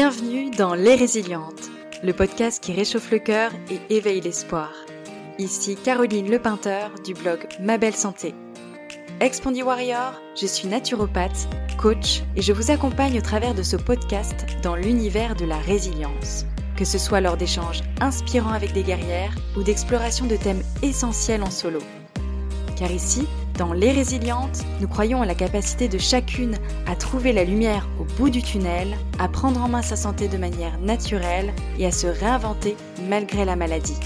Bienvenue dans Les Résilientes, le podcast qui réchauffe le cœur et éveille l'espoir. Ici Caroline Lepeinteur du blog Ma Belle Santé. Expandy Warrior, je suis naturopathe, coach et je vous accompagne au travers de ce podcast dans l'univers de la résilience. Que ce soit lors d'échanges inspirants avec des guerrières ou d'exploration de thèmes essentiels en solo. Car ici, dans Les Résilientes, nous croyons à la capacité de chacune à trouver la lumière au bout du tunnel, à prendre en main sa santé de manière naturelle et à se réinventer malgré la maladie.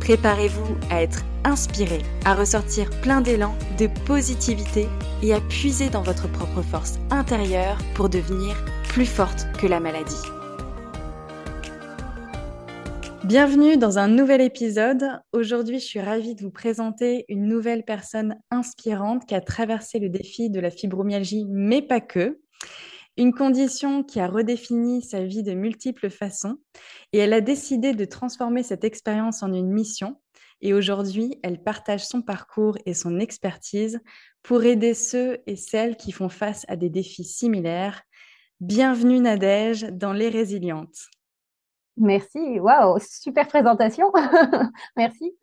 Préparez-vous à être inspiré, à ressortir plein d'élan, de positivité et à puiser dans votre propre force intérieure pour devenir plus forte que la maladie. Bienvenue dans un nouvel épisode. Aujourd'hui, je suis ravie de vous présenter une nouvelle personne inspirante qui a traversé le défi de la fibromyalgie, mais pas que. Une condition qui a redéfini sa vie de multiples façons et elle a décidé de transformer cette expérience en une mission. Et aujourd'hui, elle partage son parcours et son expertise pour aider ceux et celles qui font face à des défis similaires. Bienvenue Nadège dans Les Résilientes. Merci, waouh, super présentation. Merci.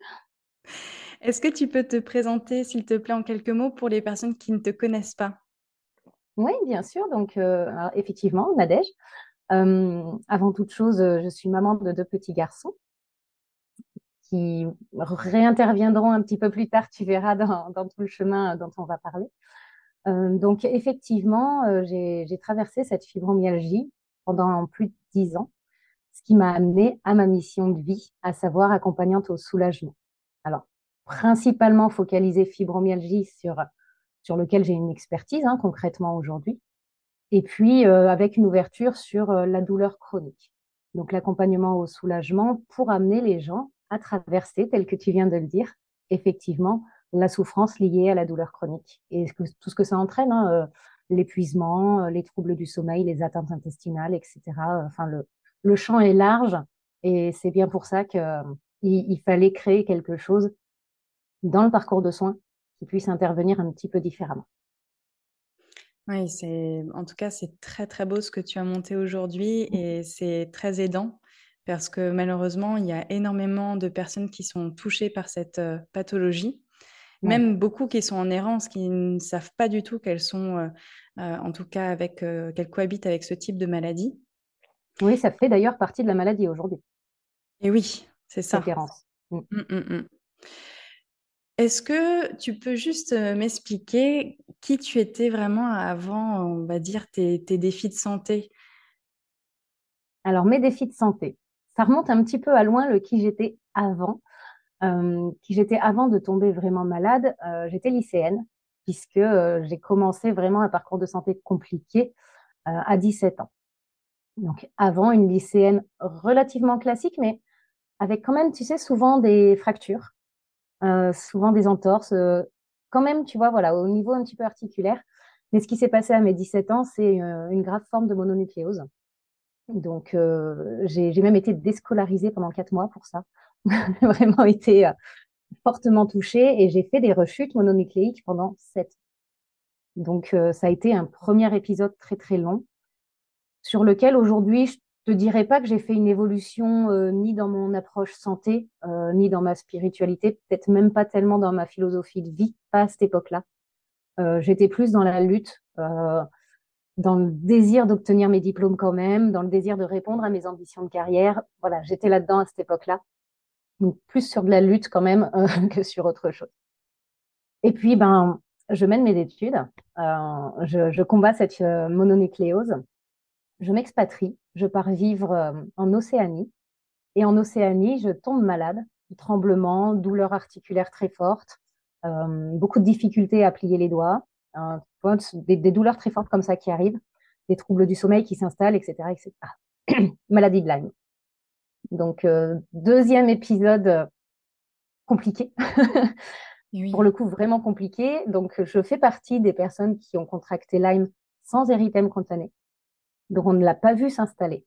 Est-ce que tu peux te présenter, s'il te plaît, en quelques mots pour les personnes qui ne te connaissent pas? Oui, bien sûr. Donc, euh, effectivement, Nadège. Euh, avant toute chose, je suis maman de deux petits garçons qui réinterviendront un petit peu plus tard, tu verras dans, tout le chemin dont on va parler. Euh, donc, effectivement, j'ai traversé cette fibromyalgie pendant plus de dix ans qui m'a amené à ma mission de vie, à savoir accompagnante au soulagement. Alors, principalement focalisée fibromyalgie sur, sur lequel j'ai une expertise hein, concrètement aujourd'hui, et puis euh, avec une ouverture sur euh, la douleur chronique. Donc l'accompagnement au soulagement pour amener les gens à traverser, tel que tu viens de le dire, effectivement, la souffrance liée à la douleur chronique et tout ce que ça entraîne, hein, euh, l'épuisement, les troubles du sommeil, les atteintes intestinales, etc. Enfin, le, le champ est large et c'est bien pour ça qu'il il fallait créer quelque chose dans le parcours de soins qui puisse intervenir un petit peu différemment. Oui, c'est en tout cas c'est très très beau ce que tu as monté aujourd'hui mmh. et c'est très aidant parce que malheureusement il y a énormément de personnes qui sont touchées par cette euh, pathologie, même beaucoup qui sont en errance, qui ne savent pas du tout qu'elles sont, euh, euh, en tout cas avec qu'elles cohabitent avec ce type de maladie. Oui, ça fait d'ailleurs partie de la maladie aujourd'hui. Et oui, c'est ça. Mmh. Mmh, mmh, Est-ce que tu peux juste m'expliquer qui tu étais vraiment avant, on va dire, tes, défis de santé? Alors, mes défis de santé, ça remonte un petit peu à loin le qui j'étais avant. qui j'étais avant de tomber vraiment malade, j'étais lycéenne, puisque j'ai commencé vraiment un parcours de santé compliqué à 17 ans. Donc avant, une lycéenne relativement classique, mais avec quand même, tu sais, souvent des fractures, euh, souvent des entorses, euh, quand même, tu vois, voilà, au niveau un petit peu articulaire. Mais ce qui s'est passé à mes 17 ans, c'est euh, une, grave forme de mononucléose. Donc, j'ai même été déscolarisée pendant quatre mois pour ça. Vraiment été fortement touchée et j'ai fait des rechutes mononucléiques pendant sept. Donc, ça a été un premier épisode très très long sur lequel aujourd'hui, je te dirais pas que j'ai fait une évolution euh, ni dans mon approche santé, euh, ni dans ma spiritualité, peut-être même pas tellement dans ma philosophie de vie, pas à cette époque-là. Euh, j'étais plus dans la lutte, dans le désir d'obtenir mes diplômes quand même, dans le désir de répondre à mes ambitions de carrière. Voilà, j'étais là-dedans à cette époque-là. Donc plus sur de la lutte quand même que sur autre chose. Et puis, ben, je mène mes études, je, je combats cette mononucléose je m'expatrie, je pars vivre euh, en Océanie. Et en Océanie, je tombe malade, tremblements, douleurs articulaires très fortes, euh, beaucoup de difficultés à plier les doigts, des, douleurs très fortes comme ça qui arrivent, des troubles du sommeil qui s'installent, etc., etc. Maladie de Lyme. Donc, euh, deuxième épisode compliqué. Pour le coup, vraiment compliqué. Donc, je fais partie des personnes qui ont contracté Lyme sans érythème cutané. Donc, on ne l'a pas vu s'installer.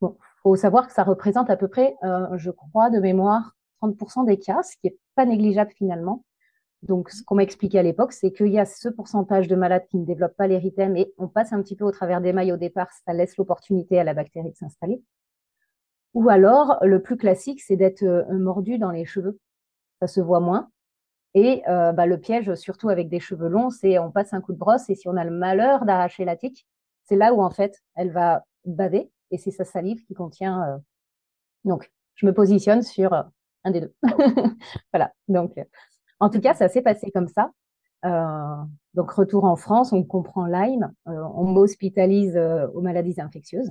Bon, faut savoir que ça représente à peu près, euh, je crois, de mémoire, 30% des cas, ce qui est pas négligeable finalement. Donc, ce qu'on m'a expliqué à l'époque, c'est qu'il y a ce pourcentage de malades qui ne développent pas l'érythème et on passe un petit peu au travers des mailles au départ, ça laisse l'opportunité à la bactérie de s'installer. Ou alors, le plus classique, c'est d'être euh, mordu dans les cheveux. Ça se voit moins. Et euh, bah, le piège, surtout avec des cheveux longs, c'est on passe un coup de brosse et si on a le malheur d'arracher la tique, c'est là où en fait elle va baver et c'est sa salive qui contient. Euh, donc, je me positionne sur un des deux. voilà. Donc, en tout cas, ça s'est passé comme ça. Euh, donc, retour en France, on comprend Lyme, euh, on m'hospitalise euh, aux maladies infectieuses.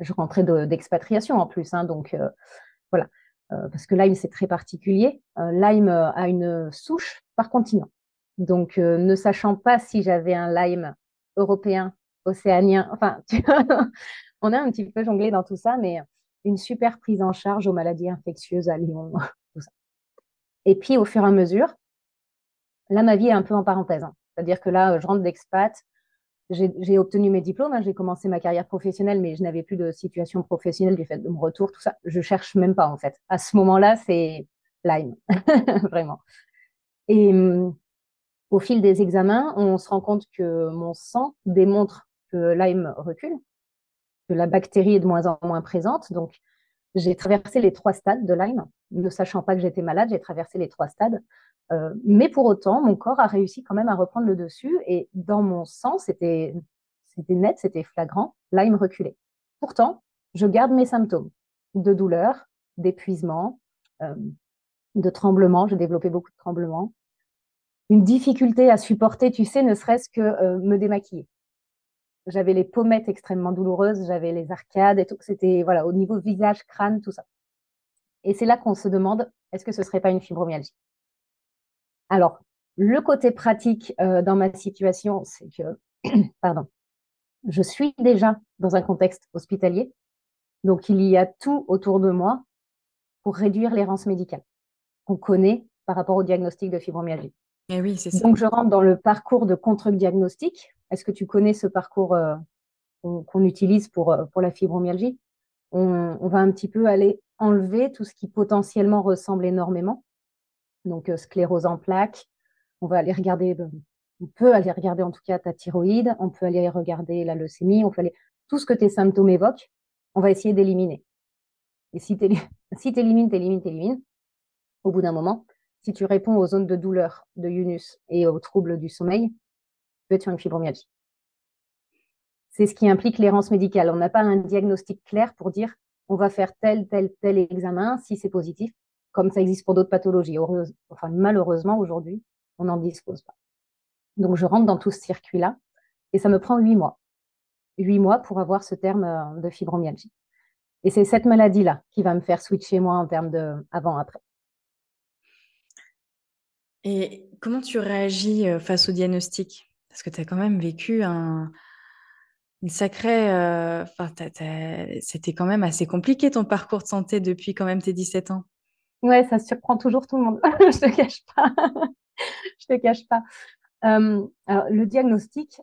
Je rentrais d'expatriation en plus, hein, donc voilà. parce que Lyme, c'est très particulier. Lyme a une souche par continent. Donc, ne sachant pas si j'avais un Lyme européen, océanien, enfin, on a un petit peu jonglé dans tout ça, mais une super prise en charge aux maladies infectieuses à Lyon, Et puis, au fur et à mesure, là, ma vie est un peu en parenthèse. Hein. C'est-à-dire que là, je rentre d'expat, j'ai obtenu mes diplômes, hein. j'ai commencé ma carrière professionnelle, mais je n'avais plus de situation professionnelle du fait de mon retour, tout ça. Je cherche même pas, en fait. À ce moment-là, c'est Lyme, vraiment. Et hum, au fil des examens, on se rend compte que mon sang démontre que Lyme recule, que la bactérie est de moins en moins présente. Donc, j'ai traversé les trois stades de Lyme, ne sachant pas que j'étais malade, j'ai traversé les trois stades. Euh, mais pour autant, mon corps a réussi quand même à reprendre le dessus et dans mon sang, c'était net, c'était flagrant, Lyme reculait. Pourtant, je garde mes symptômes de douleur, d'épuisement, euh, de tremblement. J'ai développé beaucoup de tremblements. Une difficulté à supporter, tu sais, ne serait-ce que euh, me démaquiller j'avais les pommettes extrêmement douloureuses, j'avais les arcades et tout. C'était voilà au niveau visage, crâne, tout ça. Et c'est là qu'on se demande est-ce que ce serait pas une fibromyalgie? Alors le côté pratique euh, dans ma situation, c'est que pardon, je suis déjà dans un contexte hospitalier, donc il y a tout autour de moi pour réduire l'errance médicale qu'on connaît par rapport au diagnostic de fibromyalgie. Et eh oui, c'est ça. Donc je rentre dans le parcours de contre-diagnostic est-ce que tu connais ce parcours euh, qu'on utilise pour, euh, pour la fibromyalgie? On, va un petit peu aller enlever tout ce qui potentiellement ressemble énormément. Donc, euh, sclérose en plaques. On va aller regarder, on peut aller regarder en tout cas ta thyroïde. On peut aller regarder la leucémie. On peut aller, tout ce que tes symptômes évoquent, on va essayer d'éliminer. Et si tu si élimines, tu élimines. Au bout d'un moment, si tu réponds aux zones de douleur de Yunus et aux troubles du sommeil, peut être sur une fibromyalgie. C'est ce qui implique l'errance médicale. On n'a pas un diagnostic clair pour dire on va faire tel, tel, tel examen si c'est positif, comme ça existe pour d'autres pathologies. malheureusement, aujourd'hui, on n'en dispose pas. Donc, je rentre dans tout ce circuit-là et ça me prend huit mois. Huit mois pour avoir ce terme euh, de fibromyalgie. Et c'est cette maladie-là qui va me faire switcher moi en termes de avant-après. Et comment tu réagis euh, face au diagnostic? Parce que tu as quand même vécu un, une sacrée. Euh, c'était quand même assez compliqué ton parcours de santé depuis quand même tes 17 ans. Ouais, ça surprend toujours tout le monde. je te cache pas. je te cache pas. alors, le diagnostic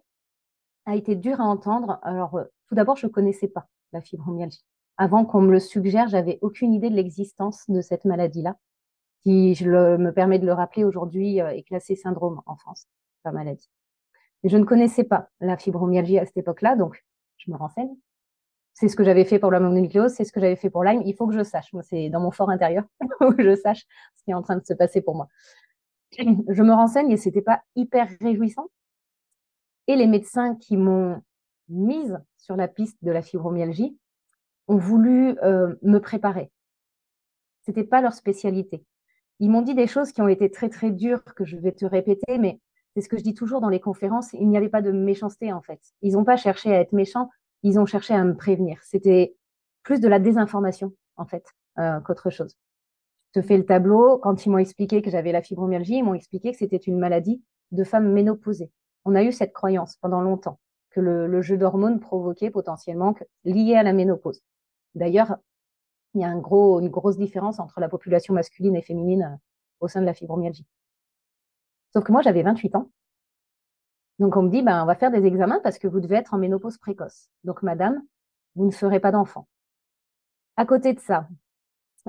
a été dur à entendre. Alors, euh, tout d'abord, je connaissais pas la fibromyalgie. Avant qu'on me le suggère, j'avais aucune idée de l'existence de cette maladie-là, qui, je me permets de le rappeler aujourd'hui, euh, est classée syndrome en France, pas maladie je ne connaissais pas la fibromyalgie à cette époque-là, donc je me renseigne. C'est ce que j'avais fait pour la mononucléose, c'est ce que j'avais fait pour Lyme. Il faut que je sache. Moi, c'est dans mon fort intérieur que je sache ce qui est en train de se passer pour moi. Je me renseigne et c'était pas hyper réjouissant. Et les médecins qui m'ont mise sur la piste de la fibromyalgie ont voulu euh, me préparer. C'était pas leur spécialité. Ils m'ont dit des choses qui ont été très très dures que je vais te répéter, mais c'est ce que je dis toujours dans les conférences, il n'y avait pas de méchanceté en fait. Ils n'ont pas cherché à être méchants, ils ont cherché à me prévenir. C'était plus de la désinformation en fait euh, qu'autre chose. Je te fais le tableau. Quand ils m'ont expliqué que j'avais la fibromyalgie, ils m'ont expliqué que c'était une maladie de femmes ménopausées. On a eu cette croyance pendant longtemps que le, jeu d'hormones provoquait potentiellement lié à la ménopause. D'ailleurs, il y a une grosse différence entre la population masculine et féminine euh, au sein de la fibromyalgie. Sauf que moi, j'avais 28 ans. Donc, on me dit, ben, on va faire des examens parce que vous devez être en ménopause précoce. Donc, madame, vous ne ferez pas d'enfant. À côté de ça,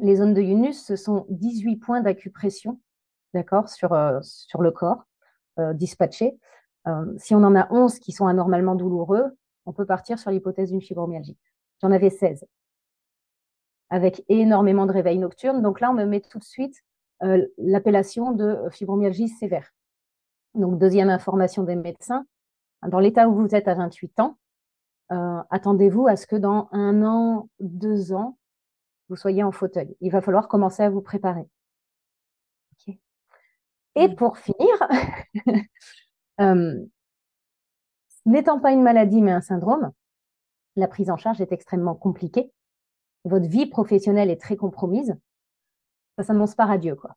les zones de Yunus, ce sont 18 points d'acupression d'accord, sur, sur le corps, dispatchés. si on en a 11 qui sont anormalement douloureux, on peut partir sur l'hypothèse d'une fibromyalgie. J'en avais 16 avec énormément de réveils nocturnes. Donc là, on me met tout de suite euh, l'appellation de fibromyalgie sévère. Donc, deuxième information des médecins, dans l'état où vous êtes à 28 ans, euh, attendez-vous à ce que dans un an, deux ans, vous soyez en fauteuil. Il va falloir commencer à vous préparer. Et pour finir, euh, n'étant pas une maladie mais un syndrome, la prise en charge est extrêmement compliquée votre vie professionnelle est très compromise, ça s'annonce pas radieux, quoi.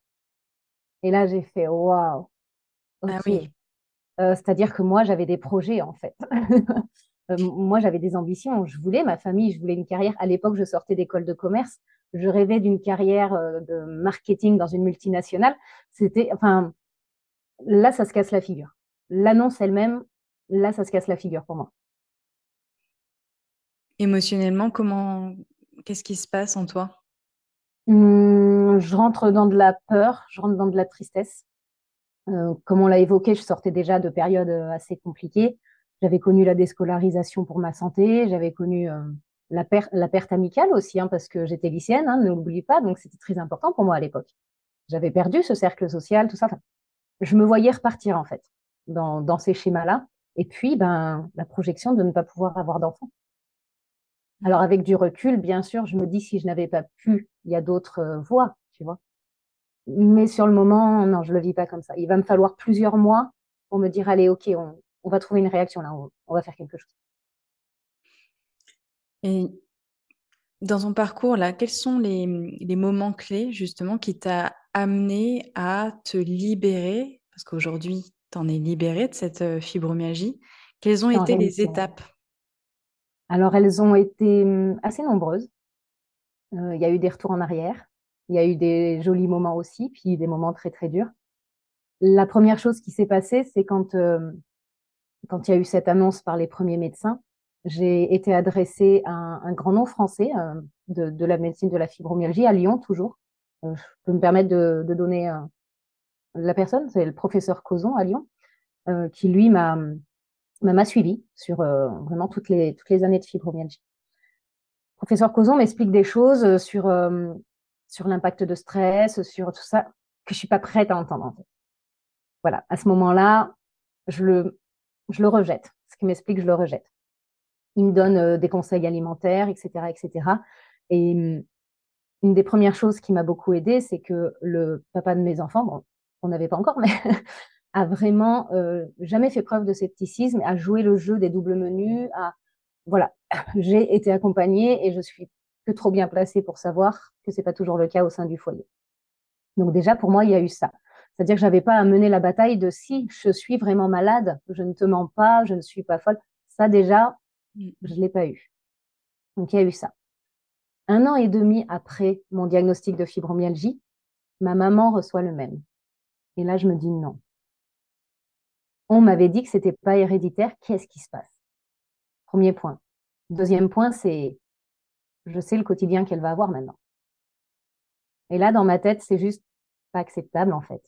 Et là, j'ai fait waouh. Ah oui. Euh, c'est-à-dire que moi, j'avais des projets, en fait. Euh, moi, j'avais des ambitions. Je voulais ma famille, je voulais une carrière. À l'époque, je sortais d'école de commerce. Je rêvais d'une carrière euh, de marketing dans une multinationale. C'était, enfin, là, ça se casse la figure. L'annonce elle-même, là, ça se casse la figure pour moi. Émotionnellement, comment, Qu'est-ce qui se passe en toi? Mmh, Je rentre dans de la peur, je rentre dans de la tristesse. Euh, comme on l'a évoqué, je sortais déjà de périodes euh, assez compliquées. J'avais connu la déscolarisation pour ma santé, j'avais connu euh, la, la, perte amicale aussi, hein, parce que j'étais lycéenne, hein, ne l'oublie pas, donc c'était très important pour moi à l'époque. J'avais perdu ce cercle social, tout ça. je me voyais repartir en fait dans, dans ces schémas-là. Et puis, ben, la projection de ne pas pouvoir avoir d'enfants. Alors avec du recul, bien sûr, je me dis si je n'avais pas pu, il y a d'autres euh, voies, tu vois. Mais sur le moment, non, je le vis pas comme ça. Il va me falloir plusieurs mois pour me dire allez, ok, on, va trouver une réaction là, on, va faire quelque chose. Et dans ton parcours là, quels sont les, moments clés justement qui t'a amené à te libérer? Parce qu'aujourd'hui, tu en es libéré de cette euh, fibromyalgie. Quelles ont été les étapes? Alors, elles ont été hum, assez nombreuses. Euh, il y a eu des retours en arrière. Il y a eu des jolis moments aussi, puis des moments très, très durs. La première chose qui s'est passée, c'est quand, euh, quand il y a eu cette annonce par les premiers médecins, j'ai été adressée à un, grand nom français euh, de, la médecine de la fibromyalgie, à Lyon toujours. je peux me permettre de, donner la personne, c'est le professeur Causon à Lyon, qui lui m'a m'a suivi sur euh, vraiment toutes les, toutes les années de fibromyalgie. Professeur Causon m'explique des choses euh, sur, euh, sur l'impact de stress, sur tout ça, que je suis pas prête à entendre. Voilà, à ce moment-là, je le, je le rejette. Ce qu'il m'explique, je le rejette. Il me donne des conseils alimentaires, etc., etc. Et hum, une des premières choses qui m'a beaucoup aidée, c'est que le papa de mes enfants, bon, on n'avait pas encore, mais a vraiment euh, jamais fait preuve de scepticisme, a joué le jeu des doubles menus. À... Voilà, j'ai été accompagnée et je suis que trop bien placée pour savoir que c'est pas toujours le cas au sein du foyer. Donc déjà pour moi il y a eu ça, c'est-à-dire que j'avais pas à mener la bataille de si je suis vraiment malade, je ne te mens pas, je ne suis pas folle. Ça déjà je l'ai pas eu. Donc il y a eu ça. Un an et demi après mon diagnostic de fibromyalgie, ma maman reçoit le même. Et là je me dis non on m'avait dit que c'était pas héréditaire. Qu'est-ce qui se passe? Premier point. Deuxième point, c'est je sais le quotidien qu'elle va avoir maintenant. Et là, dans ma tête, c'est juste pas acceptable en fait.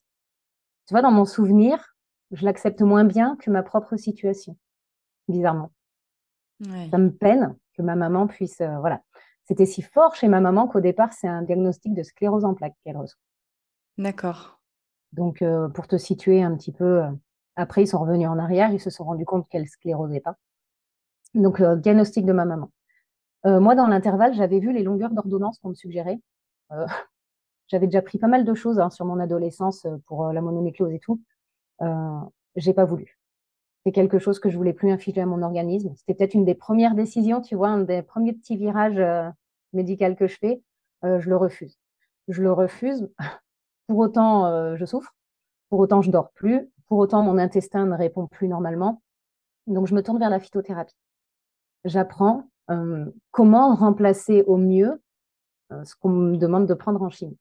Tu vois, dans mon souvenir, je l'accepte moins bien que ma propre situation, bizarrement. Ça me peine que ma maman puisse, euh, voilà. C'était si fort chez ma maman qu'au départ, c'est un diagnostic de sclérose en plaques qu'elle reçoit. D'accord. Donc, euh, pour te situer un petit peu, euh, après, ils sont revenus en arrière, ils se sont rendus compte qu'elle sclérosait pas. Donc, diagnostic de ma maman. Euh, moi, dans l'intervalle, j'avais vu les longueurs d'ordonnance qu'on me suggérait. Euh, j'avais déjà pris pas mal de choses hein, sur mon adolescence pour la mononucléose et tout. J'ai pas voulu. C'est quelque chose que je voulais plus infliger à mon organisme. C'était peut-être une des premières décisions, tu vois, un des premiers petits virages médicaux que je fais. je le refuse. Je le refuse. Pour autant, je souffre. Pour autant, je dors plus. Pour autant, mon intestin ne répond plus normalement. Donc, je me tourne vers la phytothérapie. J'apprends euh, comment remplacer au mieux euh, ce qu'on me demande de prendre en chimie.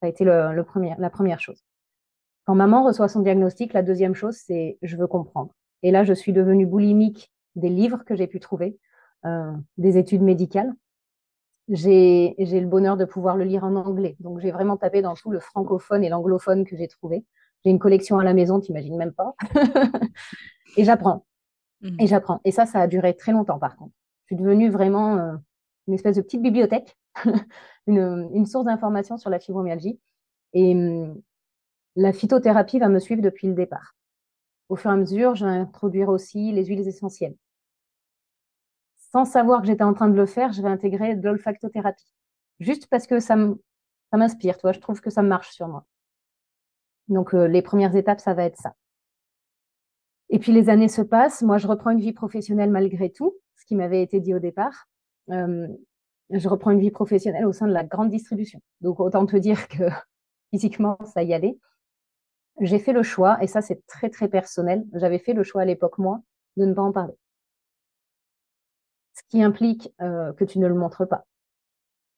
Ça a été le, premier, la première chose. Quand maman reçoit son diagnostic, la deuxième chose, c'est je veux comprendre. Et là, je suis devenue boulimique des livres que j'ai pu trouver, euh, des études médicales. j'ai le bonheur de pouvoir le lire en anglais. Donc, j'ai vraiment tapé dans tout le francophone et l'anglophone que j'ai trouvé. J'ai une collection à la maison, t'imagines même pas. et j'apprends. Mmh. Et j'apprends. Et ça, ça a duré très longtemps, par contre. Suis devenue vraiment euh, une espèce de petite bibliothèque, une, source d'information sur la fibromyalgie. Et hum, la phytothérapie va me suivre depuis le départ. Au fur et à mesure, je vais introduire aussi les huiles essentielles sans savoir que j'étais en train de le faire, je vais intégrer de l'olfactothérapie. Juste parce que ça m'inspire, je trouve que ça marche sur moi. Donc, euh, les premières étapes, ça va être ça. Et puis, les années se passent. Moi, je reprends une vie professionnelle malgré tout, ce qui m'avait été dit au départ. Je reprends une vie professionnelle au sein de la grande distribution. Donc, autant te dire que physiquement, ça y allait. J'ai fait le choix, et ça, c'est très, très personnel. J'avais fait le choix à l'époque, moi, de ne pas en parler ce qui implique que tu ne le montres pas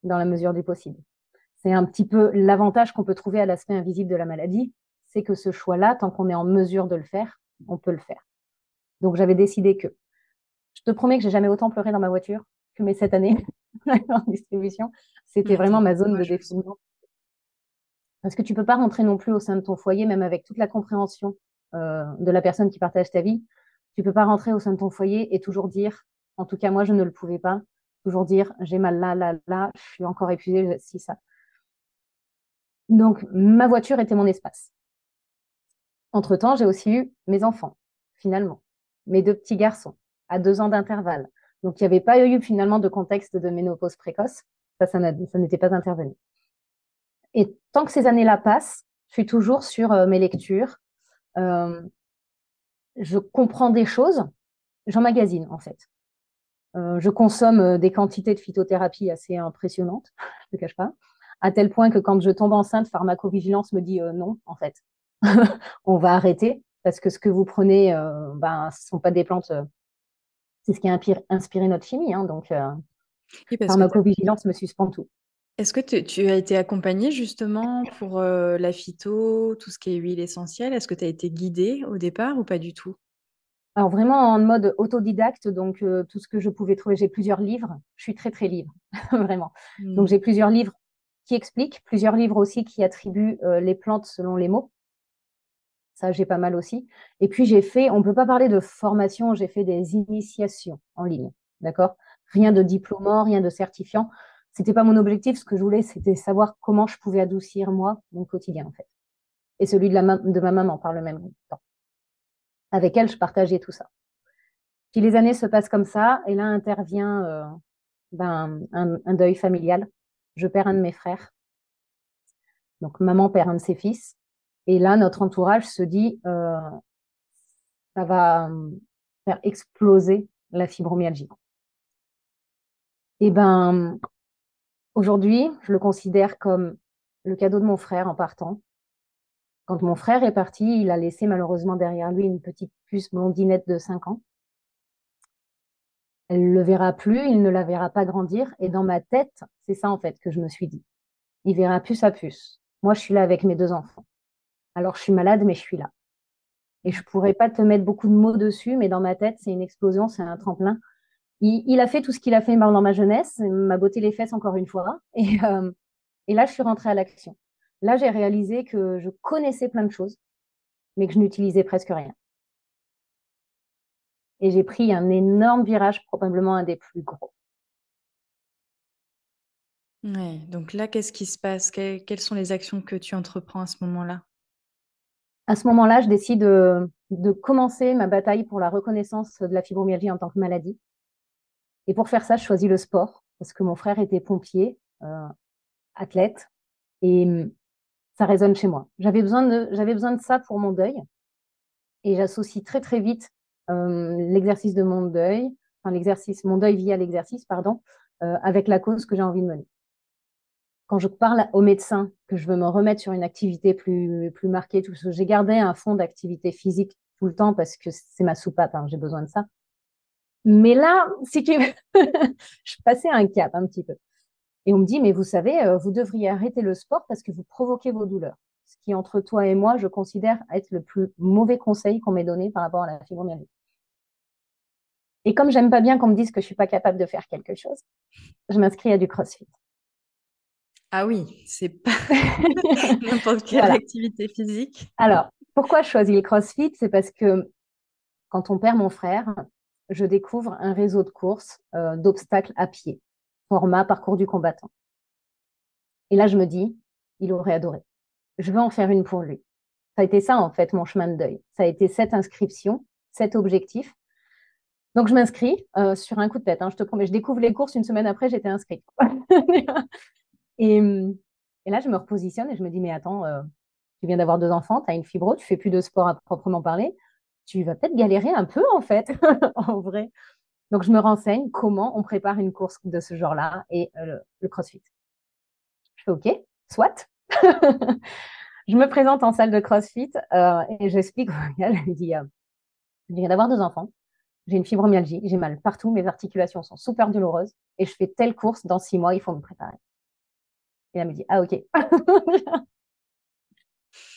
dans la mesure du possible. C'est un petit peu l'avantage qu'on peut trouver à l'aspect invisible de la maladie, c'est que ce choix-là, tant qu'on est en mesure de le faire, on peut le faire. Donc j'avais décidé que je te promets que j'ai jamais autant pleuré dans ma voiture que mes sept années en distribution. C'était vraiment ma zone de défoulement. Parce que tu peux pas rentrer non plus au sein de ton foyer, même avec toute la compréhension euh, de la personne qui partage ta vie. Tu peux pas rentrer au sein de ton foyer et toujours dire en tout cas, moi, je ne le pouvais pas. Toujours dire, j'ai mal là, là, là, je suis encore épuisée, si ça. Donc, ma voiture était mon espace. Entre-temps, j'ai aussi eu mes enfants, finalement. Mes deux petits garçons, à deux ans d'intervalle. Donc, il n'y avait pas eu finalement de contexte de ménopause précoce. Ça, ça n'était pas intervenu. Et tant que ces années-là passent, je suis toujours sur euh, mes lectures. Euh, je comprends des choses. J'emmagasine, en fait. Euh, je consomme des quantités de phytothérapie assez impressionnantes, je ne cache pas, à tel point que quand je tombe enceinte, pharmacovigilance me dit non, en fait, on va arrêter parce que ce que vous prenez, ben, ce ne sont pas des plantes, c'est ce qui a inspiré notre chimie, hein, donc pharmacovigilance me suspend tout. Est-ce que tu as été accompagnée justement pour la phyto, tout ce qui est huile essentielle? Est-ce que tu as été guidée au départ ou pas du tout? Alors vraiment en mode autodidacte, donc euh, tout ce que je pouvais trouver, j'ai plusieurs livres. Je suis très très libre, vraiment. Donc mmh. j'ai plusieurs livres qui expliquent, plusieurs livres aussi qui attribuent euh, les plantes selon les mots. Ça, j'ai pas mal aussi. Et puis j'ai fait, on peut pas parler de formation, j'ai fait des initiations en ligne, d'accord? Rien de diplômant, rien de certifiant. C'était pas mon objectif. Ce que je voulais, c'était savoir comment je pouvais adoucir moi mon quotidien en fait, et celui de ma maman par le même temps avec elle, je partageais tout ça. Puis les années se passent comme ça, et là intervient euh, ben, un, deuil familial. Je perds un de mes frères. Donc maman perd un de ses fils. Et là, notre entourage se dit, euh, ça va euh, faire exploser la fibromyalgie. Et ben, aujourd'hui, je le considère comme le cadeau de mon frère en partant. Quand mon frère est parti, il a laissé malheureusement derrière lui une petite puce blondinette de 5 ans. Elle ne le verra plus, il ne la verra pas grandir. Et dans ma tête, c'est ça en fait que je me suis dit. Il verra plus sa puce. Moi, je suis là avec mes deux enfants. Alors, je suis malade, mais je suis là. Et je pourrais pas te mettre beaucoup de mots dessus, mais dans ma tête, c'est une explosion, c'est un tremplin. Il, a fait tout ce qu'il a fait dans ma jeunesse, m'a botté les fesses encore une fois. Et, euh, et là, je suis rentrée à l'action. Là, j'ai réalisé que je connaissais plein de choses, mais que je n'utilisais presque rien. Et j'ai pris un énorme virage, probablement un des plus gros. Ouais, donc là, qu'est-ce qui se passe? Quelles sont les actions que tu entreprends à ce moment-là? À ce moment-là, je décide de, commencer ma bataille pour la reconnaissance de la fibromyalgie en tant que maladie. Et pour faire ça, je choisis le sport, parce que mon frère était pompier, euh, athlète, et ça résonne chez moi. J'avais besoin de, ça pour mon deuil. Et j'associe très, très vite euh, l'exercice de mon deuil, enfin, l'exercice, mon deuil via l'exercice, pardon, euh, avec la cause que j'ai envie de mener. Quand je parle au médecin que je veux me remettre sur une activité plus, plus marquée, tout ça, j'ai gardé un fond d'activité physique tout le temps parce que c'est ma soupape, hein, j'ai besoin de ça. Mais là, si tu je passais un cap un petit peu. Et on me dit, mais vous savez, euh, vous devriez arrêter le sport parce que vous provoquez vos douleurs. Ce qui, entre toi et moi, je considère être le plus mauvais conseil qu'on m'ait donné par rapport à la fibromyalgie. Et comme j'aime pas bien qu'on me dise que je suis pas capable de faire quelque chose, je m'inscris à du CrossFit. Ah oui, c'est pas n'importe quelle activité physique. Alors, pourquoi je choisis le CrossFit? C'est parce que quand on perd mon frère, je découvre un réseau de courses euh, d'obstacles à pied, format parcours du combattant. Et là, je me dis, il aurait adoré. Je veux en faire une pour lui. Ça a été ça, en fait, mon chemin de deuil. Ça a été cette inscription, cet objectif. Donc, je m'inscris euh, sur un coup de tête. Hein, je te promets, je découvre les courses une semaine après, j'étais inscrite. et, et, là, je me repositionne et je me dis, mais attends, euh, tu viens d'avoir deux enfants, tu as une fibro, tu fais plus de sport à proprement parler. Tu vas peut-être galérer un peu, en fait, en vrai. Donc, je me renseigne comment on prépare une course de ce genre-là et euh, le CrossFit. Je fais OK, soit. je me présente en salle de CrossFit euh, et j'explique je lui dis, je viens d'avoir deux enfants, j'ai une fibromyalgie, j'ai mal partout, mes articulations sont super douloureuses et je fais telle course dans six mois, il faut me préparer. Et elle me dit, ah ok.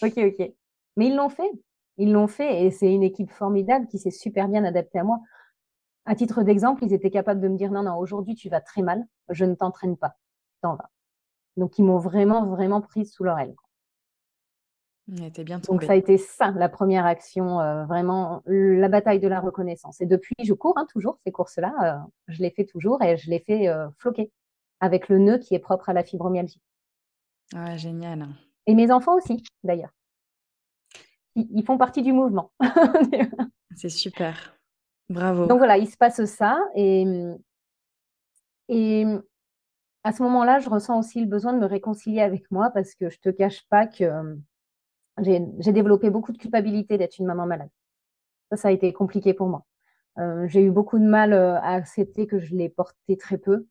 ok, ok. Mais ils l'ont fait. Ils l'ont fait et c'est une équipe formidable qui s'est super bien adaptée à moi. À titre d'exemple, ils étaient capables de me dire, non, non, aujourd'hui tu vas très mal, je ne t'entraîne pas, t'en vas. Donc ils m'ont vraiment, vraiment prise sous leur aile. bien Donc ça a été ça, la première action, euh, vraiment la bataille de la reconnaissance. Et depuis, je cours hein, toujours ces courses-là. Euh, je les fais toujours et je les fais euh, floquer avec le nœud qui est propre à la fibromyalgie. Génial. Et mes enfants aussi, d'ailleurs. Ils, font partie du mouvement. C'est super. Bravo. Donc voilà, il se passe ça. Et, et à ce moment-là, je ressens aussi le besoin de me réconcilier avec moi parce que je te cache pas que euh, j'ai développé beaucoup de culpabilité d'être une maman malade. Ça, ça a été compliqué pour moi. Euh, j'ai eu beaucoup de mal euh, à accepter que je l'ai porté très peu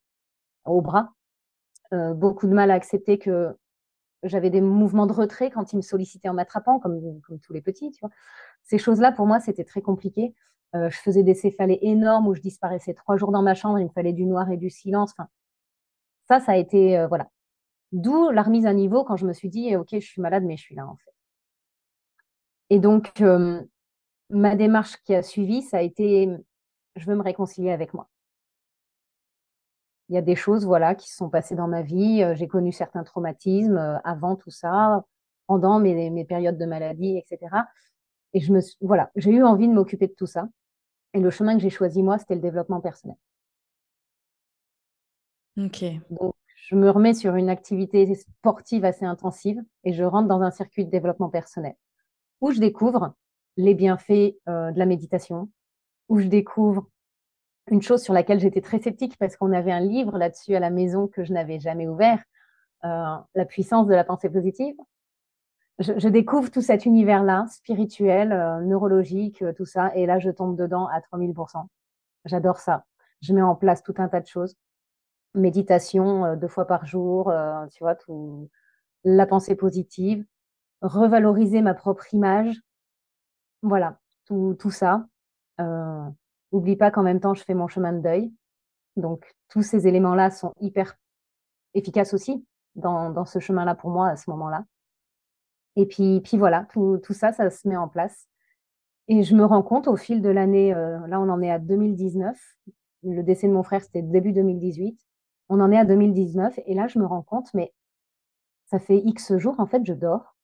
au bras. beaucoup de mal à accepter que j'avais des mouvements de retrait quand il me sollicitait en m'attrapant, comme, tous les petits, tu vois. Ces choses-là, pour moi, c'était très compliqué. je faisais des céphalées énormes où je disparaissais trois jours dans ma chambre, il me fallait du noir et du silence. Enfin, ça, ça a été, euh, voilà. D'où la remise à niveau quand je me suis dit, OK, je suis malade, mais je suis là, en fait. Et donc, euh, ma démarche qui a suivi, ça a été, je veux me réconcilier avec moi. Il y a des choses, voilà, qui se sont passées dans ma vie. Euh, j'ai connu certains traumatismes avant tout ça, pendant mes, mes périodes de maladie, etc. Et je me, voilà, j'ai eu envie de m'occuper de tout ça. Et le chemin que j'ai choisi, moi, c'était le développement personnel. Ok. Donc, je me remets sur une activité sportive assez intensive et je rentre dans un circuit de développement personnel où je découvre les bienfaits euh, de la méditation, où je découvre une chose sur laquelle j'étais très sceptique parce qu'on avait un livre là-dessus à la maison que je n'avais jamais ouvert, euh, La puissance de la pensée positive. Je, découvre tout cet univers-là, spirituel, euh, neurologique, tout ça, et là, je tombe dedans à 3000%. J'adore ça. Je mets en place tout un tas de choses méditation euh, deux fois par jour, euh, tu vois, tout, la pensée positive, revaloriser ma propre image, voilà, tout, tout ça. Euh, oublie pas qu'en même temps, je fais mon chemin de deuil. Donc, tous ces éléments-là sont hyper efficaces aussi dans, ce chemin-là pour moi à ce moment-là. Et puis, voilà, tout, tout ça, ça se met en place. Et je me rends compte au fil de l'année, euh, là on en est à 2019, le décès de mon frère c'était début 2018, on en est à 2019 et là, je me rends compte, mais ça fait X jours, en fait, je dors.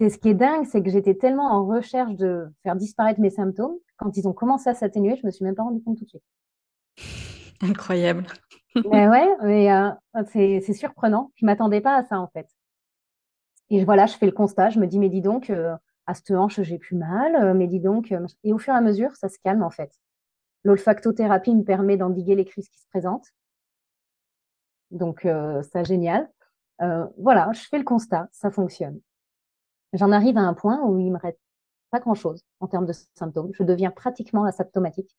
C'est ce qui est dingue, c'est que j'étais tellement en recherche de faire disparaître mes symptômes. Quand ils ont commencé à s'atténuer, je me suis même pas rendu compte tout de suite. Incroyable. mais ouais, mais euh, c'est surprenant. Je m'attendais pas à ça en fait. Et voilà, je fais le constat. Je me dis, mais dis donc, euh, à cette hanche, j'ai plus mal. Euh, mais dis donc, et au fur et à mesure, ça se calme en fait. L'olfactothérapie me permet d'endiguer les crises qui se présentent. Donc, ça, génial. Voilà, je fais le constat, ça fonctionne. J'en arrive à un point où il me reste pas grand-chose en termes de symptômes. Je deviens pratiquement asymptomatique.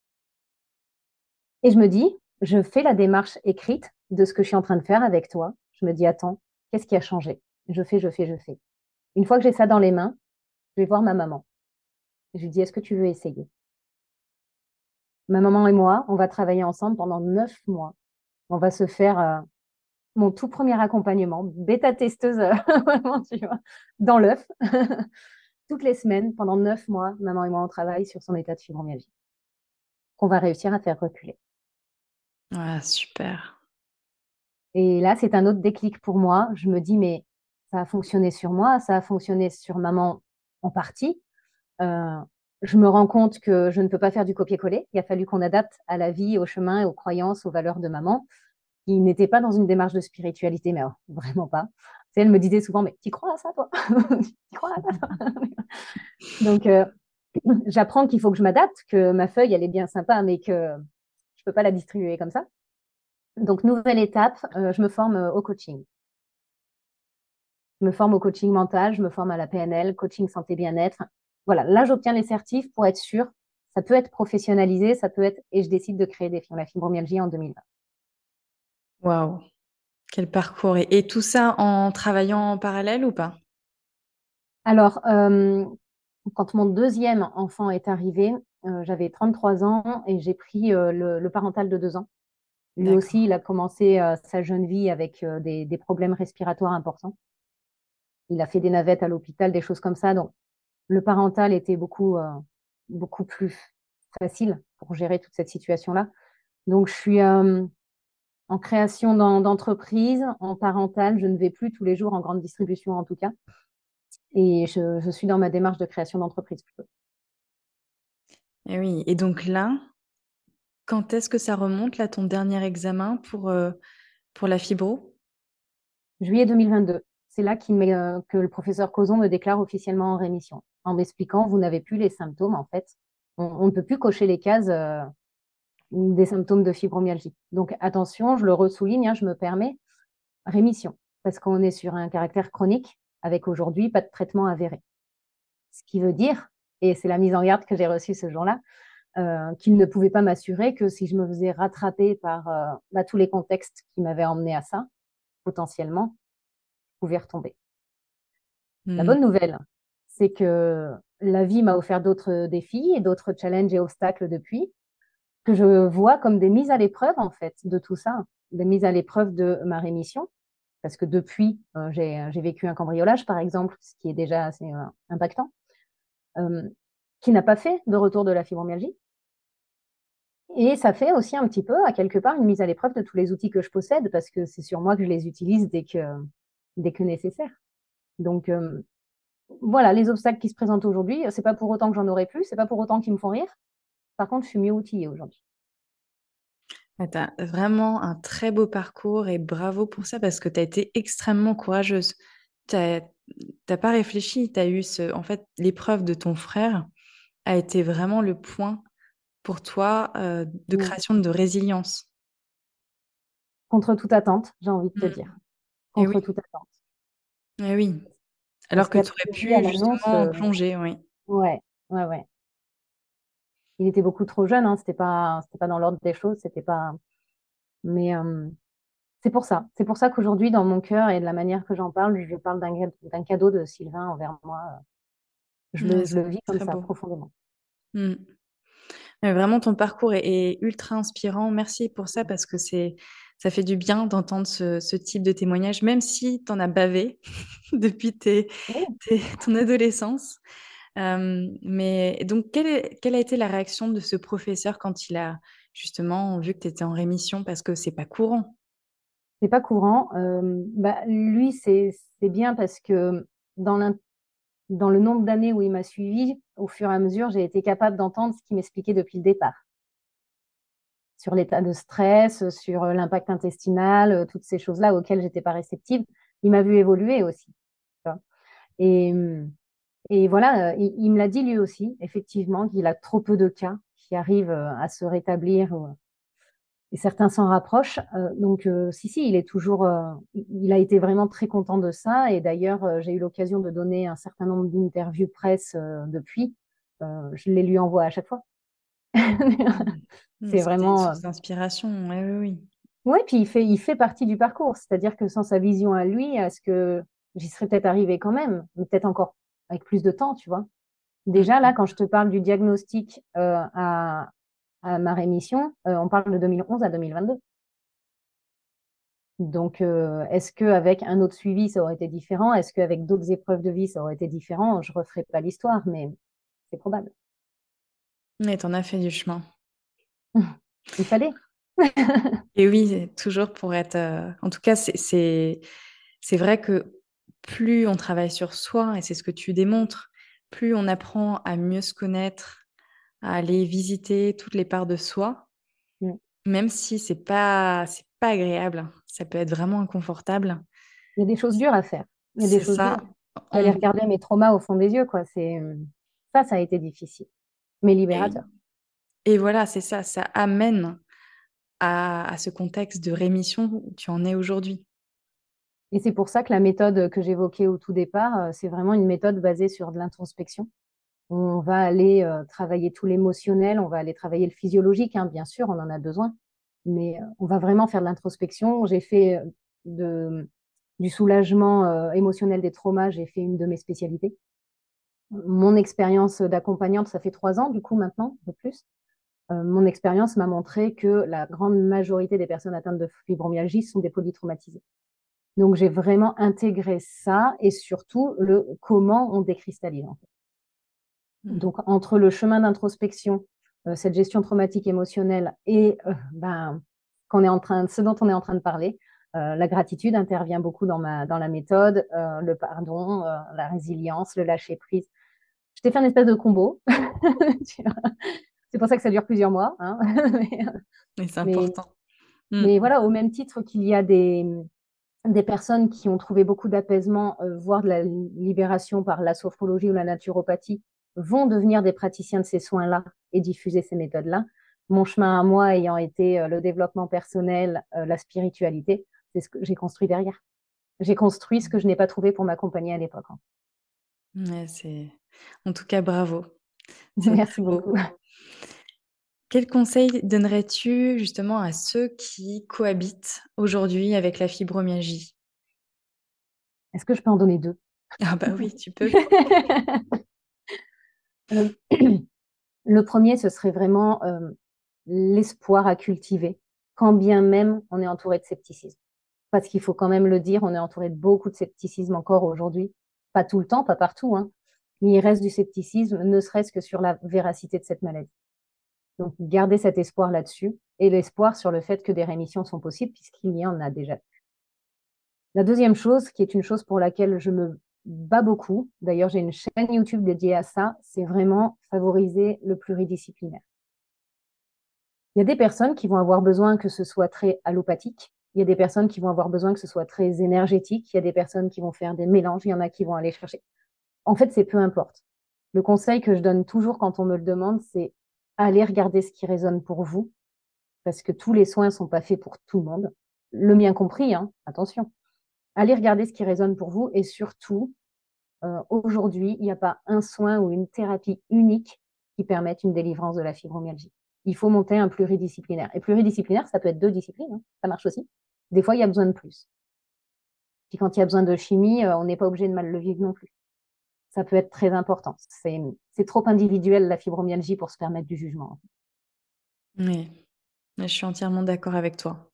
Et je me dis, je fais la démarche écrite de ce que je suis en train de faire avec toi. Je me dis, attends, qu'est-ce qui a changé? Je fais, je fais, je fais. Une fois que j'ai ça dans les mains, je vais voir ma maman. Je lui dis, est-ce que tu veux essayer? Ma maman et moi, on va travailler ensemble pendant neuf mois. On va se faire euh, mon tout premier accompagnement, bêta-testeuse, vraiment, tu vois, dans l'œuf. Toutes les semaines, pendant neuf mois, maman et moi, on travaille sur son état de fibromyalgie. qu'on va réussir à faire reculer. Ah, super. Et là, c'est un autre déclic pour moi. Je me dis, mais ça a fonctionné sur moi, ça a fonctionné sur maman en partie. Euh, je me rends compte que je ne peux pas faire du copier-coller. Il a fallu qu'on adapte à la vie, au chemin, aux croyances, aux valeurs de maman, qui n'était pas dans une démarche de spiritualité, mais vraiment pas. elle me disait souvent, mais tu crois à ça, toi? Tu crois à ça? Donc, euh, j'apprends qu'il faut que je m'adapte, que ma feuille, elle est bien sympa, mais que je peux pas la distribuer comme ça. Donc, nouvelle étape, euh, je me forme au coaching. Je me forme au coaching mental, je me forme à la PNL, coaching santé bien-être. Voilà, là, j'obtiens les certifs pour être sûr. Ça peut être professionnalisé, ça peut être, et je décide de créer des la fibromyalgie en 2020. Waouh, quel parcours. Et, tout ça en travaillant en parallèle ou pas? Alors, euh, quand mon deuxième enfant est arrivé, euh, j'avais 33 ans et j'ai pris euh, le, parental de deux ans. Lui aussi, il a commencé sa jeune vie avec des, problèmes respiratoires importants. Il a fait des navettes à l'hôpital, des choses comme ça. Donc, le parental était beaucoup, beaucoup plus facile pour gérer toute cette situation-là. Donc, je suis en création d'entreprise, en parental. Je ne vais plus tous les jours en grande distribution, en tout cas. Et je, suis dans ma démarche de création d'entreprise plutôt. Et oui, et donc là, quand est-ce que ça remonte, là, ton dernier examen pour, euh, pour la fibro Juillet 2022. C'est là euh, que le professeur Cozon me déclare officiellement en rémission, en m'expliquant, vous n'avez plus les symptômes, en fait. On, ne peut plus cocher les cases euh, des symptômes de fibromyalgie. Donc attention, je le ressouligne, hein, je me permets, rémission, parce qu'on est sur un caractère chronique, avec aujourd'hui pas de traitement avéré. Ce qui veut dire, et c'est la mise en garde que j'ai reçue ce jour-là, euh, qu'il ne pouvait pas m'assurer que si je me faisais rattraper par euh, bah, tous les contextes qui m'avaient emmené à ça, potentiellement, je pouvais retomber. La mmh. bonne nouvelle, c'est que la vie m'a offert d'autres défis et d'autres challenges et obstacles depuis, que je vois comme des mises à l'épreuve, en fait, de tout ça, des mises à l'épreuve de ma rémission. Parce que depuis, euh, j'ai vécu un cambriolage, par exemple, ce qui est déjà assez euh, impactant, euh, qui n'a pas fait de retour de la fibromyalgie. Et ça fait aussi un petit peu, à quelque part, une mise à l'épreuve de tous les outils que je possède, parce que c'est sur moi que je les utilise dès que, dès que nécessaire. Donc, voilà, les obstacles qui se présentent aujourd'hui, c'est pas pour autant que j'en aurai plus, c'est pas pour autant qu'ils me font rire, par contre, je suis mieux outillée aujourd'hui. tu as vraiment un très beau parcours et bravo pour ça parce que tu as été extrêmement courageuse. Tu n'as pas réfléchi, tu as eu ce... En fait, l'épreuve de ton frère a été vraiment le point pour toi euh, de création de résilience. Contre toute attente, j'ai envie de te mmh. dire. Contre toute attente. Eh oui. Alors que tu aurais pu justement euh, plonger, oui. Ouais, ouais, ouais il était beaucoup trop jeune, hein, c'était pas, c'était pas dans l'ordre des choses, c'était pas. Mais c'est pour ça, c'est pour ça qu'aujourd'hui, dans mon cœur et de la manière que j'en parle, je parle d'un cadeau de Sylvain envers moi. Je, le, je le, vis comme ça profondément. Mmh. vraiment, ton parcours est, ultra inspirant. Merci pour ça parce que c'est, ça fait du bien d'entendre ce, type de témoignage, même si tu en as bavé depuis tes, ton adolescence mais donc, quelle, a été la réaction de ce professeur quand il a justement vu que tu étais en rémission Parce que c'est pas courant? C'est pas courant. bah, lui, c'est bien parce que dans, le nombre d'années où il m'a suivi, au fur et à mesure, j'ai été capable d'entendre ce qu'il m'expliquait depuis le départ. Sur l'état de stress, sur l'impact intestinal, toutes ces choses-là auxquelles j'étais pas réceptive. Il m'a vu évoluer aussi. Et, et voilà, euh, il, me l'a dit lui aussi, effectivement, qu'il a trop peu de cas qui arrivent euh, à se rétablir euh, et certains s'en rapprochent. donc, si, si, il est toujours, il a été vraiment très content de ça. Et d'ailleurs, j'ai eu l'occasion de donner un certain nombre d'interviews presse depuis. je les lui envoie à chaque fois. Mmh, c'est vraiment. inspiration, oui, oui, oui. Oui, puis il fait, il fait partie du parcours. C'est-à-dire que sans sa vision à lui, est-ce que j'y serais peut-être arrivé quand même, peut-être encore avec plus de temps, tu vois. Déjà, là, quand je te parle du diagnostic euh, à, ma rémission, euh, on parle de 2011 à 2022. Donc, euh, est-ce qu'avec un autre suivi, ça aurait été différent? Est-ce qu'avec d'autres épreuves de vie, ça aurait été différent? Je ne referai pas l'histoire, mais c'est probable. Mais tu en as fait du chemin. Il fallait. et oui, toujours pour être. En tout cas, c'est vrai que plus on travaille sur soi, et c'est ce que tu démontres, plus on apprend à mieux se connaître, à aller visiter toutes les parts de soi, mmh. même si c'est pas c'est pas agréable, ça peut être vraiment inconfortable. Il y a des choses dures à faire. Il y a des choses ça. dures. Aller regarder mes traumas au fond des yeux, quoi. C'est ça, ça a été difficile, mais libérateur. Et, voilà, c'est ça, ça amène à, à, ce contexte de rémission où tu en es aujourd'hui. Et c'est pour ça que la méthode que j'évoquais au tout départ, euh, c'est vraiment une méthode basée sur de l'introspection. On va aller euh, travailler tout l'émotionnel, on va aller travailler le physiologique, hein, bien sûr, on en a besoin, mais euh, on va vraiment faire de l'introspection. J'ai fait du soulagement émotionnel des traumas, j'ai fait une de mes spécialités. Mon expérience d'accompagnante, ça fait trois ans du coup maintenant, un peu plus. mon expérience m'a montré que la grande majorité des personnes atteintes de fibromyalgie sont des polytraumatisés. Donc j'ai vraiment intégré ça et surtout le comment on décristallise. En fait. Mmh. Donc entre le chemin d'introspection, euh, cette gestion traumatique émotionnelle et euh, ben qu'on est en train, ce dont on est en train de parler, euh, la gratitude intervient beaucoup dans ma dans la méthode, le pardon, la résilience, le lâcher prise. Je t'ai fait un espèce de combo. c'est pour ça que ça dure plusieurs mois. Hein. mais, c'est important. mais, mmh. voilà, au même titre qu'il y a des des personnes qui ont trouvé beaucoup d'apaisement, euh, voire de la libération par la sophrologie ou la naturopathie, vont devenir des praticiens de ces soins-là et diffuser ces méthodes-là. Mon chemin à moi ayant été euh, le développement personnel, euh, la spiritualité, c'est ce que j'ai construit derrière. J'ai construit ce que je n'ai pas trouvé pour m'accompagner à l'époque. Hein. c'est... En tout cas, bravo. Merci beaucoup. Quel conseil donnerais-tu justement à ceux qui cohabitent aujourd'hui avec la fibromyalgie? Est-ce que je peux en donner deux? Ah bah oui, tu peux. Euh, le premier, ce serait vraiment euh, l'espoir à cultiver, quand bien même on est entouré de scepticisme. Parce qu'il faut quand même le dire, on est entouré de beaucoup de scepticisme encore aujourd'hui. Pas tout le temps, pas partout, hein. mais il reste du scepticisme, ne serait-ce que sur la véracité de cette maladie. Donc, garder cet espoir là-dessus et l'espoir sur le fait que des rémissions sont possibles puisqu'il y en a déjà. La deuxième chose, qui est une chose pour laquelle je me bats beaucoup, d'ailleurs j'ai une chaîne YouTube dédiée à ça, c'est vraiment favoriser le pluridisciplinaire. Il y a des personnes qui vont avoir besoin que ce soit très allopathique, il y a des personnes qui vont avoir besoin que ce soit très énergétique, il y a des personnes qui vont faire des mélanges, il y en a qui vont aller chercher. En fait, c'est peu importe. Le conseil que je donne toujours quand on me le demande, c'est allez regarder ce qui résonne pour vous, parce que tous les soins sont pas faits pour tout le monde, le mien compris, hein, attention. Allez regarder ce qui résonne pour vous et surtout, euh, aujourd'hui, il n'y a pas un soin ou une thérapie unique qui permette une délivrance de la fibromyalgie. Il faut monter un pluridisciplinaire. Et pluridisciplinaire, ça peut être deux disciplines, hein, ça marche aussi. Des fois, il y a besoin de plus. Puis quand il y a besoin de chimie, euh, on n'est pas obligé de mal le vivre non plus ça peut être très important. C'est trop individuel la fibromyalgie pour se permettre du jugement. Oui, je suis entièrement d'accord avec toi.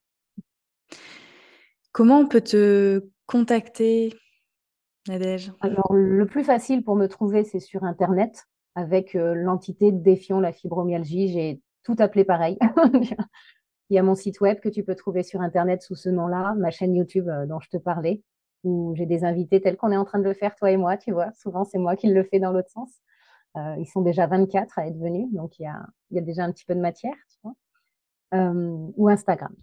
Comment on peut te contacter, Nadège? Alors, le plus facile pour me trouver, c'est sur Internet, avec euh, l'entité Défions la fibromyalgie. J'ai tout appelé pareil. Il y a mon site web que tu peux trouver sur Internet sous ce nom-là, ma chaîne YouTube euh, dont je te parlais où j'ai des invités tels qu'on est en train de le faire, toi et moi, tu vois. Souvent, c'est moi qui le fais dans l'autre sens. Euh, ils sont déjà 24 à être venus, donc il y a, y a déjà un petit peu de matière, tu vois. Euh, ou Instagram.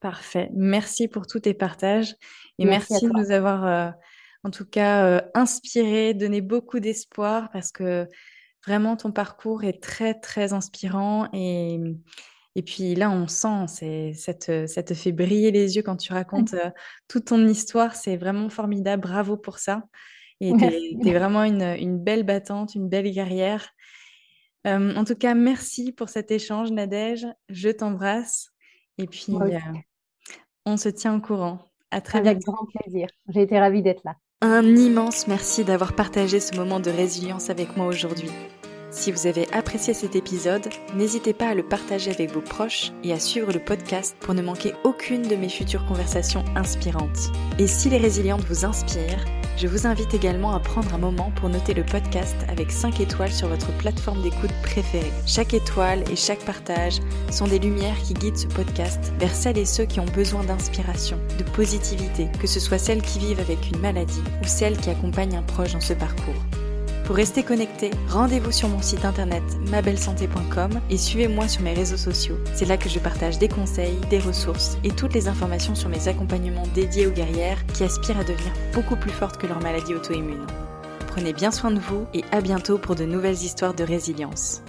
Parfait. Merci pour tous tes partages et merci, de nous avoir, euh, en tout cas, euh, inspiré, donné beaucoup d'espoir parce que vraiment ton parcours est très, très inspirant et et puis là, on sent, c'est, ça, te, ça te fait briller les yeux quand tu racontes euh, toute ton histoire. C'est vraiment formidable. Bravo pour ça. Et tu es, vraiment une, une, belle battante, une belle guerrière. Euh, en tout cas, merci pour cet échange, Nadège. Je t'embrasse. Et puis, euh, on se tient au courant. À très Avec grand plaisir. J'ai été ravie d'être là. Un immense merci d'avoir partagé ce moment de résilience avec moi aujourd'hui. Si vous avez apprécié cet épisode, n'hésitez pas à le partager avec vos proches et à suivre le podcast pour ne manquer aucune de mes futures conversations inspirantes. Et si les résilientes vous inspirent, Je vous invite également à prendre un moment pour noter le podcast avec 5 étoiles sur votre plateforme d'écoute préférée. Chaque étoile et chaque partage sont des lumières qui guident ce podcast vers celles et ceux qui ont besoin d'inspiration, de positivité, que ce soit celles qui vivent avec une maladie ou celles qui accompagnent un proche dans ce parcours. Pour rester connecté, rendez-vous sur mon site internet mabellesanté.com et suivez-moi sur mes réseaux sociaux. C'est là que je partage des conseils, des ressources et toutes les informations sur mes accompagnements dédiés aux guerrières qui aspirent à devenir beaucoup plus fortes que leur maladie auto-immune. Prenez bien soin de vous et à bientôt pour de nouvelles histoires de résilience.